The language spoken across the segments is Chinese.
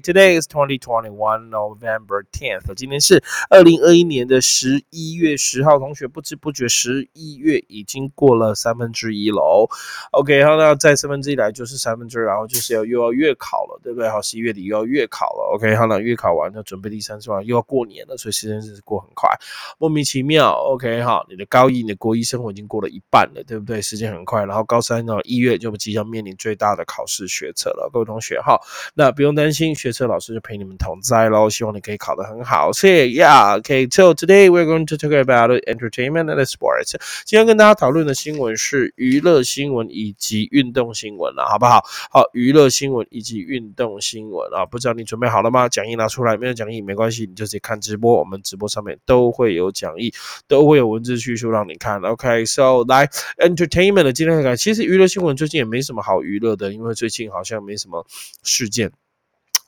today is twenty twenty one November tenth，今天是二零二一年的十一月十号。同学不知不觉十一月已经过了三分之一喽。OK，好，那再三分之一来就是三分之二，然后就是要又要月考了，对不对？好，十一月底又要月考了。OK，好，那月考完就准备第三次完，又要过年了，所以时间真是过很快，莫名其妙。OK，好，你的高一、你的国一生活已经过了一半了，对不对？时间很快，然后高三呢，一月就即将面临最大的考试学测了，各位同学哈。那不用担心，学车老师就陪你们同在喽。希望你可以考得很好。谢谢呀。OK，so today we're going to talk about entertainment and sports。今天跟大家讨论的新闻是娱乐新闻以及运动新闻了，好不好？好，娱乐新闻以及运动新闻啊，不知道你准备好了吗？讲义拿出来，没有讲义没关系，你就直接看直播，我们直播上面都会有讲义，都会有文字叙述让你看。OK，so 来 entertainment 今天看，其实娱乐新闻最近也没什么好娱乐的，因为最近好像没什么。事件，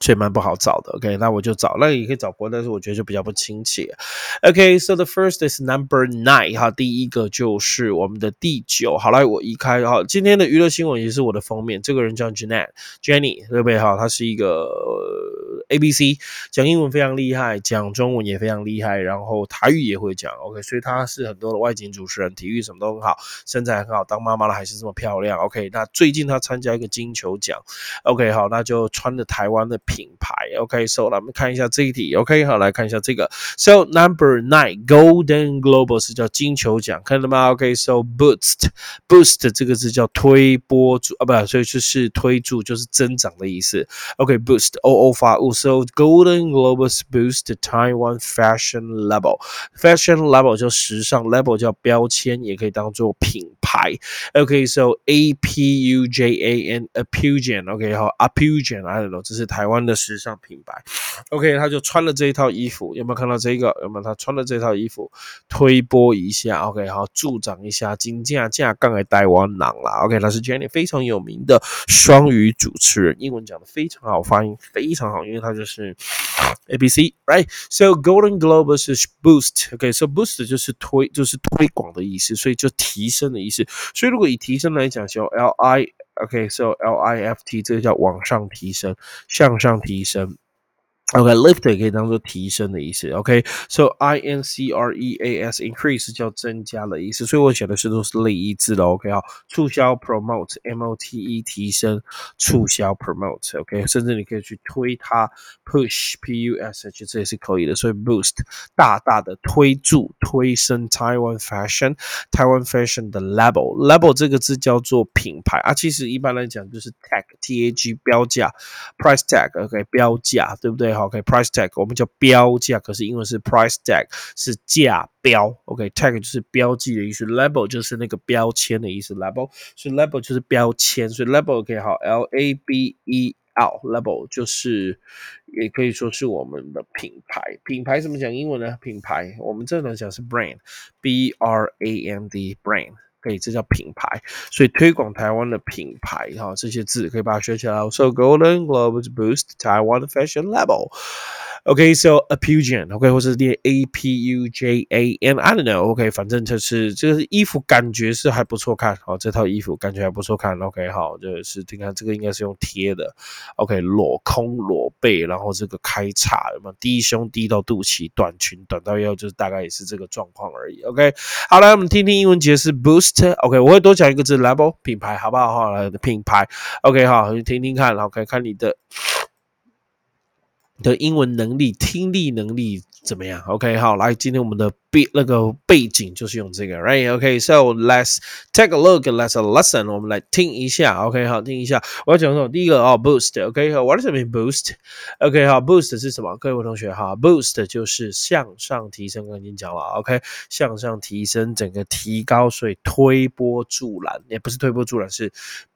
所以蛮不好找的。OK，那我就找，那也可以找过，但是我觉得就比较不亲切。OK，so the first is number nine，哈，第一个就是我们的第九。好来，我移开哈，今天的娱乐新闻也是我的封面。这个人叫 Janet，Jenny，对不对？哈，他是一个。A B C 讲英文非常厉害，讲中文也非常厉害，然后台语也会讲。OK，所以他是很多的外景主持人，体育什么都很好，身材很好，当妈妈了还是这么漂亮。OK，那最近他参加一个金球奖。OK，好，那就穿着台湾的品牌。OK，so 来我们看一下这一题。OK，好，来看一下这个。So number nine Golden Globe 是叫金球奖，看到吗？OK，so boost boost 这个字叫推波助啊，不，所以就是推助，就是增长的意思。OK，boost O O 发物。So Golden Globes boost Taiwan fashion level. Fashion level 叫时尚，level 叫标签，也可以当做品牌。OK，so A P U J A N Apujan，OK 好，Apujan，I don't know，这是台湾的时尚 品牌。OK，他就穿了这一套衣服，有没有看到这个？有没有他穿了这套衣服，推波一下？OK，好，助长一下金价价，杠来台湾囊啦。OK，他是 Jenny 非常有名的双语主持人，英文讲的非常好，发音非常好，因为他。就是 A B C，right？So Golden Globe 是 boost，OK？So boost 就是推，就是推广的意思，所以就提升的意思。所以如果以提升来讲，叫 L I OK，so L I F T 这个叫往上提升，向上提升。OK，lift 也可以当做提升的意思。OK，so I N C R E A S increase 叫增加的意思，所以我写的是都是类一字的。OK，好，促销 promote M O T E 提升，促销 promote。OK，甚至你可以去推它 push P U S H 这也是可以的。所以 boost 大大的推助推升 Taiwan fashion Taiwan fashion 的 level level 这个字叫做品牌啊，其实一般来讲就是 tag T A G 标价 price tag OK 标价对不对？OK，price tag 我们叫标价，可是英文是 price tag 是价标。OK，tag 就是标记的意思，label 就是那个标签的意思，label 所以 label 就是标签，所以 label OK 好，L A B E L，label 就是也可以说是我们的品牌。品牌怎么讲英文呢？品牌我们这能讲是 brand，B R A N D brand。可以，这叫品牌，所以推广台湾的品牌哈，这些字可以把它学起来。So Golden Globes boost Taiwan fashion level. OK，so a Pujan，OK，或是念 A P U J A N，I don't know，OK，反正就是这个衣服感觉是还不错看，好，这套衣服感觉还不错看，OK，好，就是你看这个应该是用贴的，OK，裸空裸背，然后这个开叉，什么低胸低到肚脐，短裙短到腰，就是大概也是这个状况而已，OK，好来我们听听英文解释 boost，OK，我会多讲一个字 level 品牌，好不好？好来品牌，OK，好，你听听看，OK，看你的。的英文能力、听力能力怎么样？OK，好，来，今天我们的背那个背景就是用这个，Right？OK，So let's take a look，let's listen，我们来听一下，OK，好，听一下，我要讲什么？第一个哦，boost，OK，好，What does it mean？boost？OK，好，boost 是什么？各位同学哈，boost 就是向上提升，刚刚已经讲了，OK，向上提升，整个提高，所以推波助澜，也不是推波助澜，是。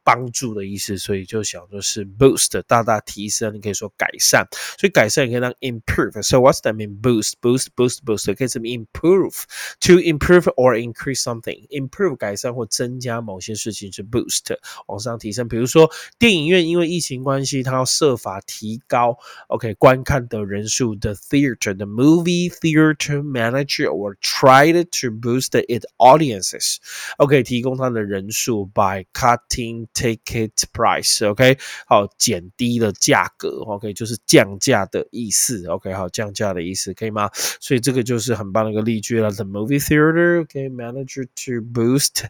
帮助的意思，所以就想说是 boost 大大提升，你可以说改善，所以改善也可以当 improve。So what's that mean? Boost, boost, boost, boost 可以这么 improve。Improve to improve or increase something improve 改善或增加某些事情是 boost 往上提升。比如说电影院因为疫情关系，它要设法提高 OK 观看的人数。The theater the movie theater manager or tried to boost it audiences OK 提供它的人数 by cutting ticket price OK 好减低了价格 OK 就是降价的意思 OK 好降价的意思可以吗？所以这个就是很棒的一个例 句了。The movie theater OK managed to boost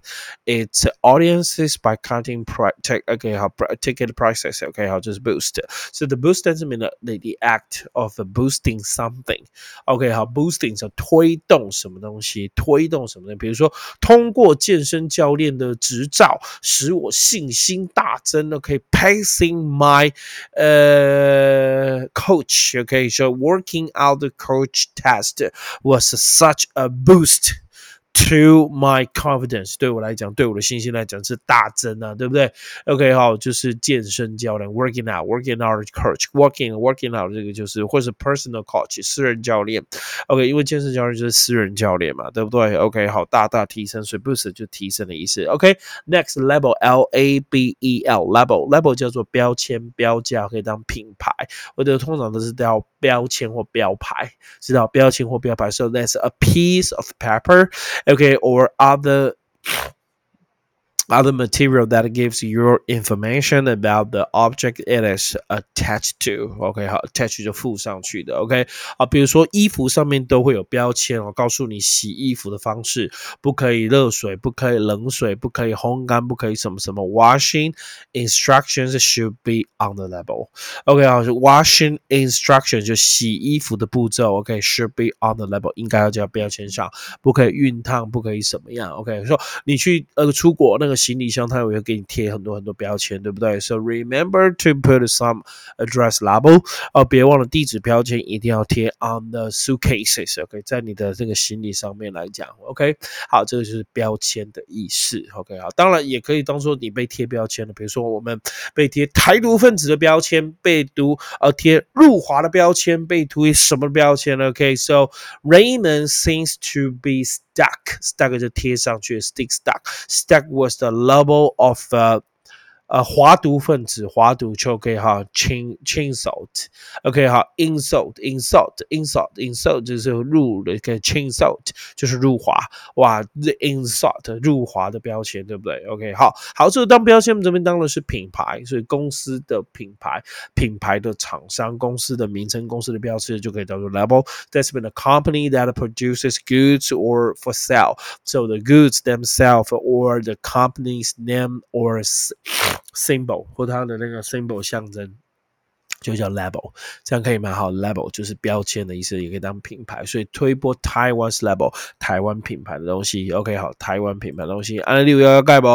its audiences by cutting price OK 好 ticket prices OK 好就是 boost。So the boost doesn't mean the the act of boosting something OK 好 boosting 是推动什么东西，推动什么东西，比如说通过健身教练的执照，使我信心大增。OK passing my 呃 coach OK so working out the coach test was such a boost to my confidence，对我来讲，对我的信心来讲是大增啊，对不对？OK，好，就是健身教练 working out，working out coach，working working out 这个就是或是 personal coach 私人教练。OK，因为健身教练就是私人教练嘛，对不对？OK，好，大大提升，所以 boost 就提升的意思。OK，next level，L A B E L，level，level 叫做标签、标价，可以当品牌，或者通常都是叫标签或标牌，知道标签或标牌。So that's a piece of paper. Okay, or other other material that gives your information about the object it is attached to. OK，好，attach 就附上去的。OK，啊，比如说衣服上面都会有标签哦，告诉你洗衣服的方式，不可以热水，不可以冷水，不可以烘干，不可以什么什么。Washing instructions should be on the label. OK，好，是 washing instruction 就洗衣服的步骤。OK，should be on the label，应该要加标签上，不可以熨烫，不可以什么样。OK，说你去呃出国那个。 行李箱它也会给你贴很多很多标签，对不对？So remember to put some address label，哦，别忘了地址标签一定要贴 on the suitcases。OK，在你的这个行李上面来讲，OK，好，这个就是标签的意思。OK，好，当然也可以当做你被贴标签了，比如说我们被贴台独分子的标签，被读呃贴入华的标签，被涂什么标签呢？OK，So Raymond seems to be stuck，stuck 就贴上去，stick stuck，stuck was the level of uh, 呃，华毒分子，华毒就 OK 哈，chin chinsult，OK 哈，insult，insult，insult，insult 就是入的一个 chinsult 就是入华，哇，the insult 入华的标签，对不对？OK 好，好，这个当标签，我们这边当的是品牌，所以公司的品牌，品牌的厂商，公司的名称，公司的标志就可以叫做 label。That's been a company that produces goods or for sale. So the goods themselves or the company's name or symbol 或它的那个 symbol 象征。就叫 label，这样可以蛮？好，label 就是标签的意思，也可以当品牌，所以推播 Taiwan's label，台湾品牌的东西。OK，好，台湾品牌的东西，阿六了解不？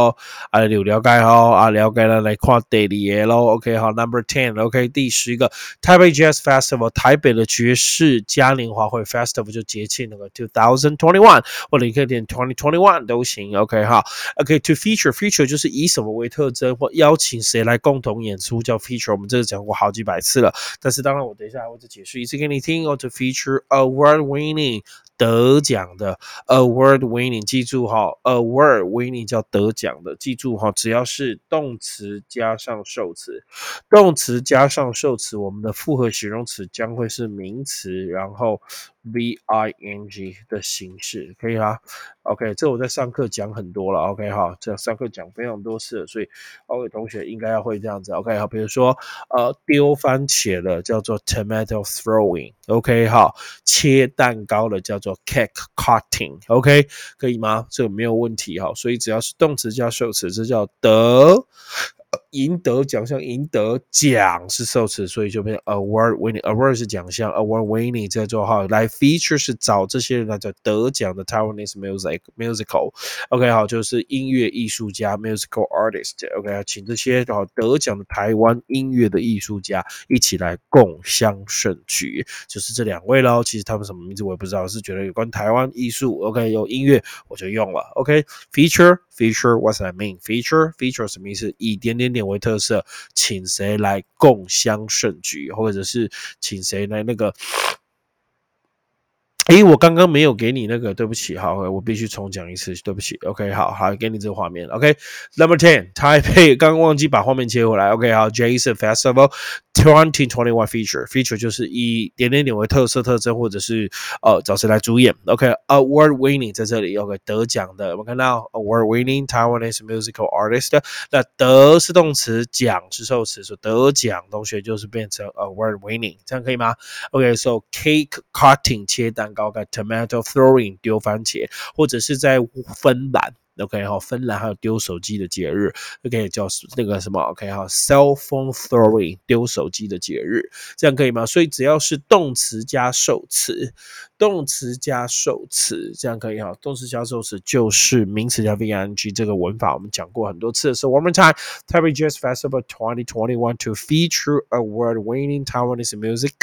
阿六了解好，阿了解了来看第二页喽。OK，好，Number ten，OK，第十个台北 Jazz Festival，台北的爵士嘉年华会 Festival 就节庆那个 Two Thousand Twenty One，或者你可以点 Twenty Twenty One 都行。OK，好，OK，to feature，feature 就是以什么为特征，或邀请谁来共同演出叫 feature。我们这个讲过好几百。次了，但是当然，我等一下我再解释一次给你听哦。To feature award-winning 得奖的 award-winning，记住哈，award-winning 叫得奖的，记住哈，只要是动词加上受词，动词加上受词，我们的复合形容词将会是名词，然后。v i n g 的形式可以啦，OK，这我在上课讲很多了，OK 哈，这上课讲非常多次了，所以 OK 同学应该要会这样子，OK 好，比如说呃丢番茄的叫做 tomato throwing，OK 好，切蛋糕的叫做 cake cutting，OK 可以吗？这个没有问题哈，所以只要是动词加受词，这叫得。赢得奖项，赢得奖是受词，所以就变成 award winning。award 是奖项，award winning 在做哈来 feature 是找这些人来叫得奖的 Taiwanese music musical。OK 好，就是音乐艺术家 musical artist。OK 请这些好得奖的台湾音乐的艺术家一起来共襄盛举，就是这两位喽。其实他们什么名字我也不知道，是觉得有关台湾艺术，OK 有音乐我就用了。OK feature。Feature what's that mean? Feature feature 什么意思？以点点点为特色，请谁来共襄盛举，或者是请谁来那个诶，我刚刚没有给你那个，对不起，好，我必须重讲一次，对不起。OK，好好给你这个画面。OK，Number Ten，台北刚刚忘记把画面切回来。OK，好，Jason Festival Twenty Twenty One Feature，Feature 就是以点点点为特色特征，或者是呃找谁来主演。OK，Award Winning 在这里，OK 得奖的，我们看到 Award Winning Taiwanese Musical Artist，那得是动词，奖是受词，说得奖同学就是变成 Award Winning，这样可以吗？OK，So Cake Cutting 切蛋糕。Tomato throwing 丢番茄，或者是在芬兰。OK 哈，芬兰还有丢手机的节日，OK 叫那个什么 OK 哈，cell phone throwing 丢手机的节日，这样可以吗？所以只要是动词加受词，动词加受词，这样可以哈。动词加受词就是名词加 VNG 这个文法，我们讲过很多次。So one more time, Taipei Jazz Festival 2021 to feature a word winning Taiwanese music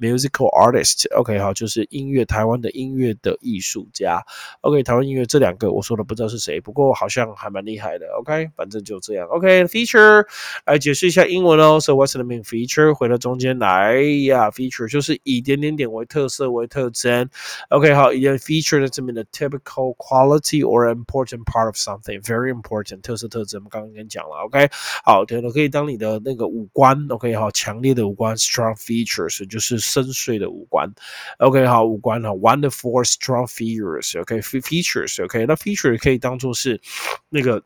musical artist. OK 好，就是音乐台湾的音乐的艺术家。OK 台湾音乐这两个我说的不知道是谁。不过好像还蛮厉害的，OK，反正就这样，OK，feature 来解释一下英文哦。So what's the mean feature？回到中间来呀，feature 就是以点点点为特色为特征 ，OK，好，以 feature 的这边的 typical quality or important part of something，very important 特色特征，我们刚刚跟讲了，OK，好，对了，可以当你的那个五官，OK，好，强烈的五官，strong features 就是深邃的五官，OK，好，五官哈，wonderful strong features，OK，features，OK，那 feature 可以当做是那个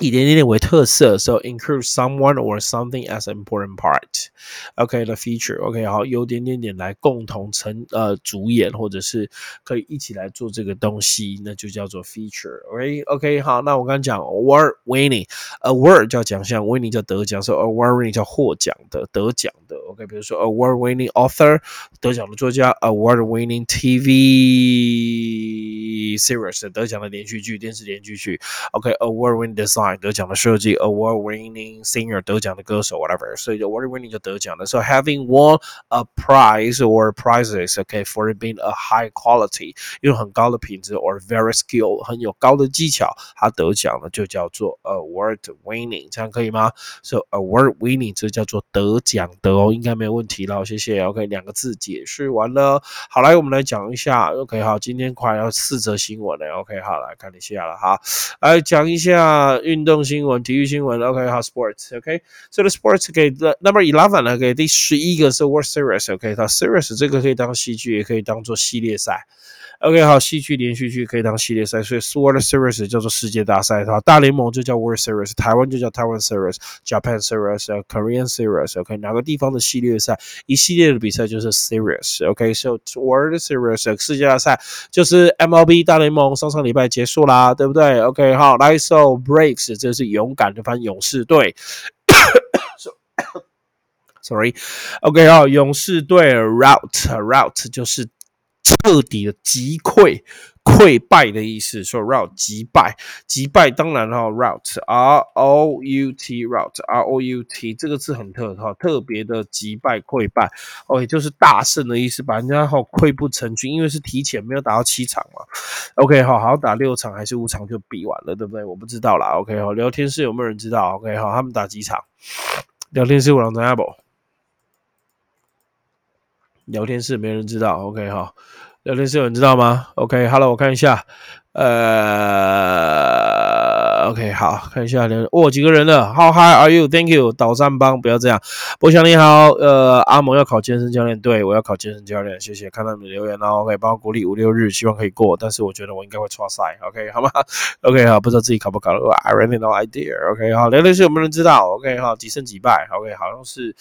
以点点点为特色，so include someone or something as an important part。OK 的 feature，OK 好，由点点点来共同成呃主演，或者是可以一起来做这个东西，那就叫做 feature。OK，OK 好，那我刚刚讲 award winning，award 叫奖项，winning 叫得奖，所以 award winning 叫获奖的、得奖的。OK，比如说 award winning author 得奖的作家，award winning TV。series 得奖的连续剧、电视连续剧，OK，award-winning design 得奖的设计，award-winning singer 得奖的歌手，whatever，所以 award-winning 就得奖的。So having won a prize or prizes，okay，for being a high quality，用很高的品质，or very skill 很有高的技巧，他得奖了就叫做 award-winning，这样可以吗？So award-winning 这叫做得奖的哦，应该没有问题了，谢谢。OK，两个字解释完了，好来我们来讲一下，OK，好，今天快要四则。新闻了？OK，好，来看一下了哈，来讲一下运动新闻、体育新闻。OK，好，Sports，OK，这个 Sports 给的 Number Eleven 呢，给第十一个是 World Series，OK，它 Series 这个可以当戏剧，也可以当做系列赛。OK，好，戏剧连续剧可以当系列赛，所以 World Series 叫做世界大赛，哈，大联盟就叫 World Series，台湾就叫台湾 Series，Japan Series，Korean Series，OK，哪个地方的系列赛，一系列的比赛就是 Series，OK，So World Series 世界大赛就是 MLB 大联盟，上上礼拜结束啦，对不对？OK，好，来，So Breaks 这是勇敢的翻勇士队，Sorry，OK，好，勇士队 Route，Route 就是。彻底的击溃、溃败的意思，说 rout 击败、击败，当然哈，rout r o u t rout r o u t 这个字很特哈，特别的击败、溃败，OK 就是大胜的意思，把人家哈溃不成军，因为是提前没有打到七场嘛，OK 好，好打六场还是五场就比完了，对不对？我不知道啦，OK 好，聊天室有没有人知道？OK 好，他们打几场？聊天室我让大家不？聊天室没人知道，OK 哈。聊天室有人知道吗？OK，Hello，我看一下，呃，OK，好看一下，哦，几个人了？How high are you？Thank you，导战帮，不要这样。博强你好，呃，阿蒙要考健身教练，对我要考健身教练，谢谢，看到你的留言了，OK，帮我鼓励五六日，希望可以过，但是我觉得我应该会错赛，OK，好吗？OK，好，不知道自己考不考得过，I really no idea，OK，好，聊天室有没有人知道？OK，好，几胜几败？OK，好像是。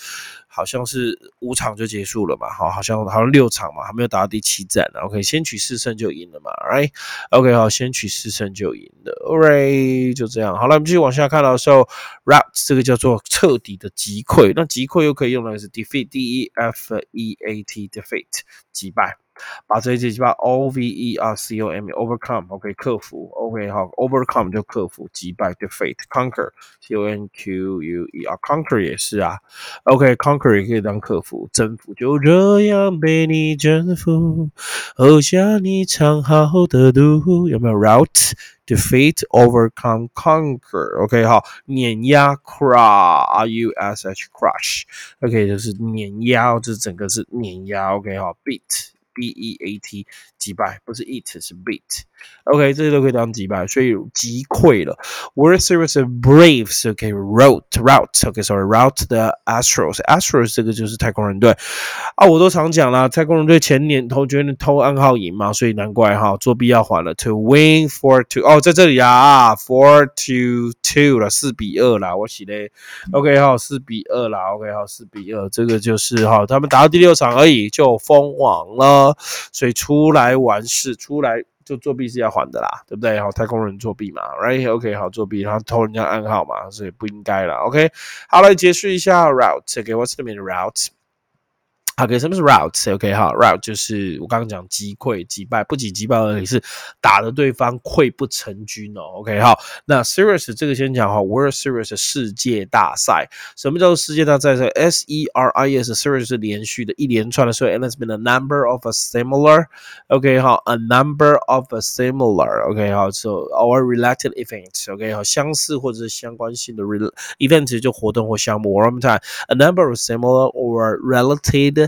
好像是五场就结束了嘛，好，好像好像六场嘛，还没有打到第七战呢。OK，先取四胜就赢了嘛，Right？OK，好，先取四胜就赢了，Alright，就这样。好了，我们继续往下看的时候，Rap 这个叫做彻底的击溃，那击溃又可以用来是 Defeat，D E F E A T，Defeat，击败。把这些击败，O V E R C O M，overcome，OK，克服，OK，好，overcome 就克服，击败，defeat，conquer，C O N Q U E R，conquer 也是啊，OK，conquer 也可以当克服，征服，就这样被你征服，喝下你藏好的毒，有没有？route，defeat，overcome，conquer，OK，好，碾压，crush，R U S H，crush，OK，就是碾压，这整个是碾压，OK，好，beat。B E A T 击败，不是 it，是 beat。OK，这些都可以当击败，所以击溃了。World Series of Braves，OK，route route，OK，sorry，route the Astros，Astros 这个就是太空人队啊，我都常讲了，太空人队前年偷觉得偷暗号赢嘛，所以难怪哈，作弊要还了。To win four two，哦，在这里啊，four two two 了，四比二啦，我写嘞 OK 好，四比二啦，OK 好，四比二，这个就是哈，他们打到第六场而已就封王了，所以出来完事，出来。就作弊是要还的啦，对不对？好，太空人作弊嘛，right？OK，好，作弊，然后偷人家暗号嘛，所以不应该了。OK，好，来结束一下 route。OK，what's the meaning OK，什么是 routes？OK，好，route 就是我刚刚讲击溃、击败，不仅击败而已，是打的对方溃不成军哦。OK，好，那 series 这个先讲哈，World Series 世界大赛，什么叫做世界大赛？S E R I S，series 是连续的，一连串的，所以 and it's been a number of a similar。OK，好，a number of a similar。OK，好，so our related events。OK，好，相似或者是相关性的 events 就活动或项目。One time，a number of similar or related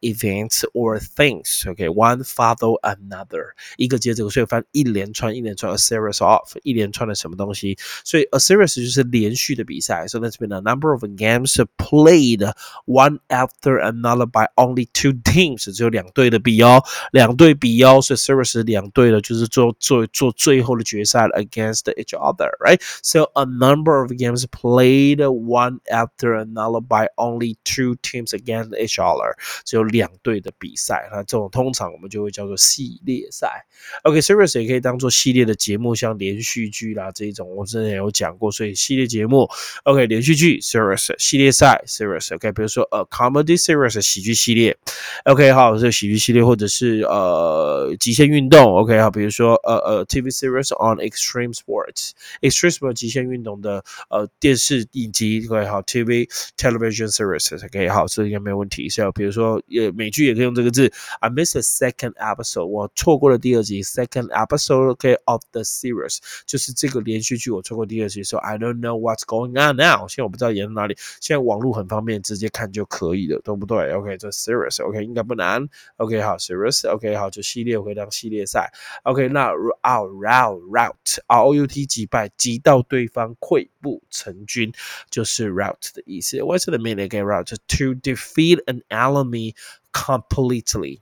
events or things. Okay, one follow another，一个接着，所以翻一连串一连串 a series of 一连串的什么东西，所以 a series 就是连续的比赛。So there's been a number of games played one after another by only two teams，只有两队的比哦，两队比哦，所以 series 两队的就是做做做最后的决赛 against each other, right? So a number of games played one after another by only two teams against each other. 只有 两队的比赛，那这种通常我们就会叫做系列赛。OK，series 也可以当做系列的节目，像连续剧啦这一种，我之前有讲过。所以系列节目，OK，连续剧 series，系列赛 series。OK，比如说呃 comedy series 喜剧系列，OK，好，这喜剧系列，或者是呃极限运动，OK，好，比如说呃呃 TV series on extreme sports，extreme sport 极限运动的呃电视影集，OK，好，TV television series，OK，好，这应该没有问题。像比如说。美剧也可以用这个字。I missed the second episode，我错过了第二集。Second episode，OK of the series，就是这个连续剧我错过第二集。So I don't know what's going on now。现在我不知道演到哪里。现在网络很方便，直接看就可以了，对不对？OK，这 series，OK 应该不难。OK 好，series，OK 好，就系列回当系列赛。OK，那 out route route，R O U T 击败击到对方溃不成军，就是 route 的意思。What's the meaning again? Route to defeat an enemy completely.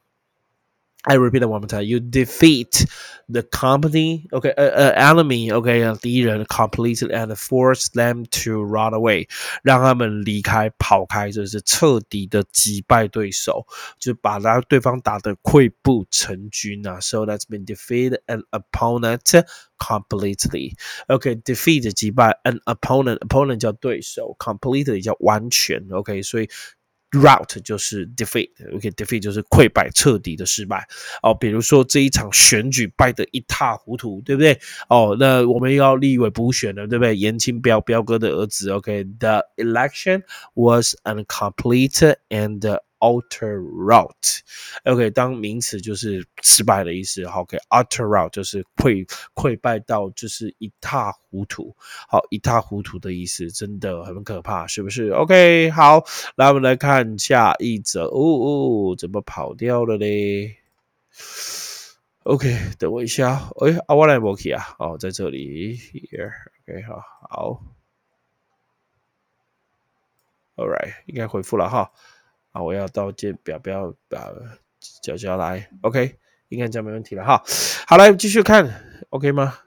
I repeat it one more time. You defeat the company, okay, uh, uh, enemy, okay, 敌人 completely and force them to run away，让他们离开、跑开，就是彻底的击败对手，就把他对方打得溃不成军啊。So that's been defeat an opponent completely. Okay, defeat 击败 an opponent, opponent 叫对手，completely 叫完全。OK，所以 Route 就是 defeat，OK，defeat 就是溃败、彻底的失败哦。比如说这一场选举败得一塌糊涂，对不对？哦，那我们要立委补选了，对不对？严清标标哥的儿子，OK，the election was an complete and Alter route，OK，当名词就是失败的意思。好，OK，alter route 就是溃溃败到就是一塌糊涂。好，一塌糊涂的意思真的很可怕，是不是？OK，好，来我们来看下一则。哦哦，怎么跑掉了嘞？OK，等我一下。哎，阿瓦莱摩奇啊，哦，在这里。Here，OK，好，好。All right，应该回复了哈。我要到这表，不要把脚脚来，OK，应该这样没问题了哈。好，来继续看，OK 吗？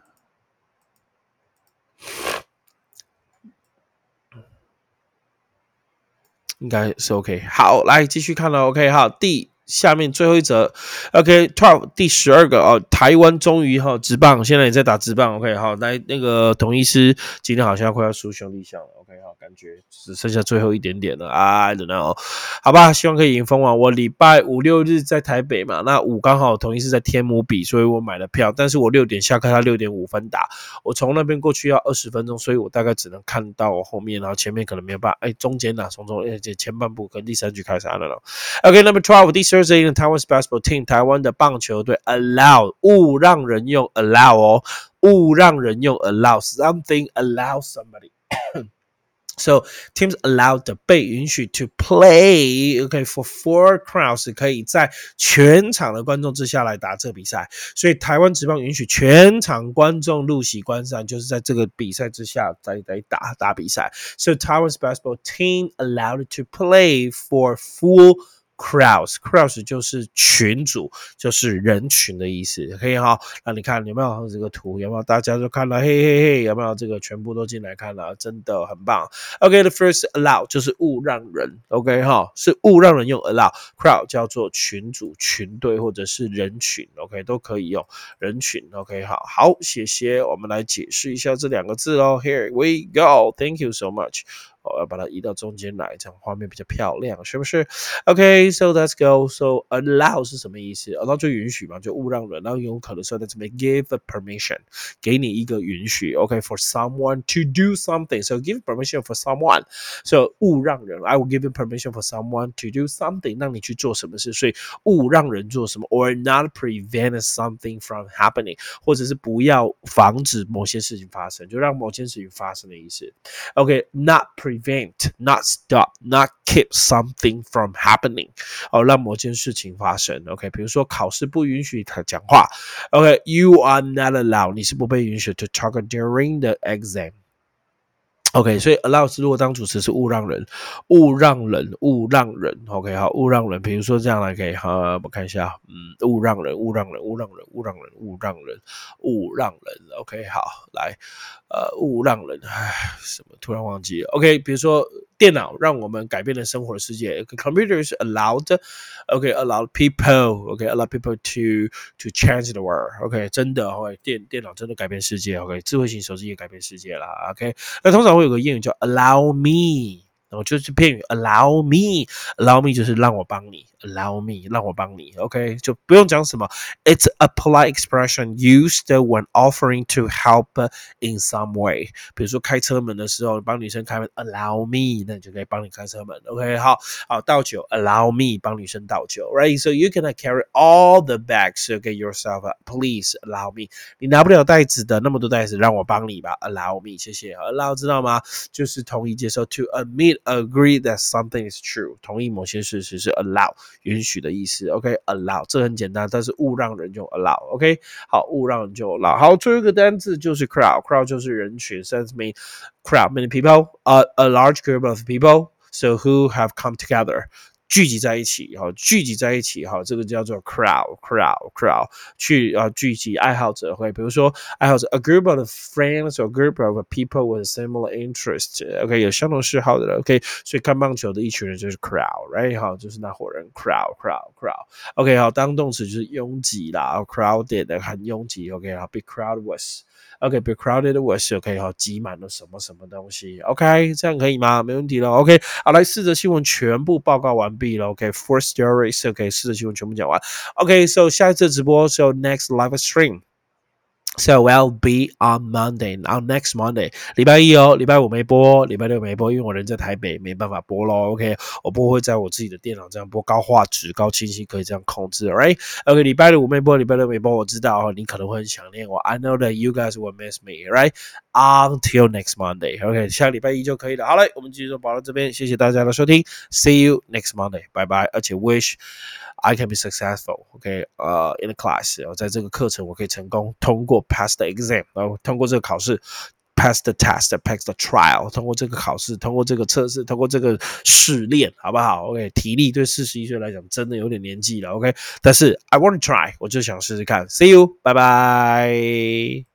应该是 OK。好，来继续看了，OK 哈。第下面最后一则，OK，twelve 第十二个哦，台湾终于哈直棒，现在也在打直棒，OK，好，来那个统一师今天好像快要输兄弟象了，OK，好，感觉只剩下最后一点点了，I don't know，好吧，希望可以赢封王。我礼拜五六日在台北嘛，那五刚好同一是在天母比，所以我买了票，但是我六点下课，他六点五分打，我从那边过去要二十分钟，所以我大概只能看到我后面，然后前面可能没有办法，哎，中间呐，从中哎这前半部跟第三局开始，I don't know，OK，number twelve 第十二。Thursday in Taiwan's basketball team，台湾的棒球队 allow 勿让人用 allow 哦，勿让人用 allow something allow somebody So teams allowed 被允许 to play OK for four crowds 可以在全场的观众之下来打这比赛，所以台湾职棒允许全场观众入席观赛，就是在这个比赛之下在来打打比赛。So Taiwan's basketball team allowed to play for full Crowds，crowds 就是群主，就是人群的意思，可以哈。那你看有没有这个图？有没有大家都看了？嘿嘿嘿，有没有这个全部都进来看了？真的很棒。OK，the first allow 就是勿让人，OK 哈，是勿让人用 allow。Crowd 叫做群主、群队或者是人群，OK 都可以用人群。OK 好，好，谢谢。我们来解释一下这两个字哦。Here we go. Thank you so much. 我要把它移到中间来，这样画面比较漂亮，是不是？OK，so let's go. So allow 是什么意思？allow 就允许嘛，就勿让人，然后有可能说在这边 give a permission，给你一个允许。OK，for someone to do something. So give permission for someone. So 勿让人，I will give you permission for someone to do something，让你去做什么事。所以勿让人做什么，or not prevent something from happening，或者是不要防止某些事情发生，就让某件事情发生的意思。OK，not pre prevent, not stop, not keep something from happening，哦，让某件事情发生。OK，比如说考试不允许他讲话。OK，you are not allowed，你是不被允许 to talk during the exam。 OK，所以 allow 是如果当主持是勿让人，勿让人，勿让人。OK，好，勿让人。比如说这样来可以，好，我看一下，嗯，勿让人，勿让人，勿让人，勿让人，勿让人，勿让人。OK，好，来，呃，勿让人，唉，什么？突然忘记了。OK，比如说。电脑让我们改变了生活的世界。Computers allowed, OK, allowed people, okay, allowed people to to change the world. OK，真的，OK，电电脑真的改变世界。OK，智慧型手机也改变世界了。OK，那通常会有个谚语叫 allow me。然后就是片语 allow me，allow me 就是让我帮你，allow me 让我帮你，OK 就不用讲什么，it's a polite expression used when offering to help in some way。比如说开车门的时候，帮女生开门，allow me，那你就可以帮你开车门，OK 好，好倒酒，allow me 帮女生倒酒，right？So you can carry all the bags, okay yourself. Please allow me。你拿不了袋子的那么多袋子，让我帮你吧，allow me，谢谢，allow 知道吗？就是同意接受，to admit。 Agree that something is true，同意某些事实是 allow 允许的意思。OK，allow 这很简单，但是勿让人就 allow。OK，好，勿让人就 allow。好，最后一个单字就是 crowd，crowd 就是人群，sense mean crowd many people，a a large group of people so who have come together。 聚集在一起，哈，聚集在一起，哈，这个叫做 crowd，crowd，crowd，去啊，聚集爱好者会，比如说爱好者 a group of friends or group of people with similar interest，OK，有相同嗜好的人，OK，所以看棒球的一群人就是 crowd，right，好，就是那伙人，crowd，crowd，crowd，OK，好，当动词就是拥挤啦，crowded 很拥挤，OK，好，be crowd was。OK，be crowded with，OK 哈，挤满了什么什么东西，OK，这样可以吗？没问题了，OK，好，来四则新闻全部报告完毕了，OK，four stories，OK，四则新闻全部讲完，OK，so 下一次直播，so next live stream。So I'll be on Monday, on next Monday，礼拜一哦，礼拜五没播，礼拜六没播，因为我人在台北，没办法播咯。OK，我不会在我自己的电脑这样播，高画质、高清晰可以这样控制，Right？OK，礼拜五没播，礼拜六没播，我知道哦，你可能会很想念我。I know that you guys will miss me, right? Until next Monday. OK，下个礼拜一就可以了。好嘞，我们继续保到这边，谢谢大家的收听，See you next Monday，拜拜。而且 wish。I can be successful. OK，呃、uh,，in the class，然后在这个课程我可以成功通过 pass the exam，然后通过这个考试。pass the test, pass the trial，通过这个考试，通过这个测试，通过这个试炼，好不好？OK，体力对四十一岁来讲真的有点年纪了，OK，但是 I want to try，我就想试试看。See you，拜拜。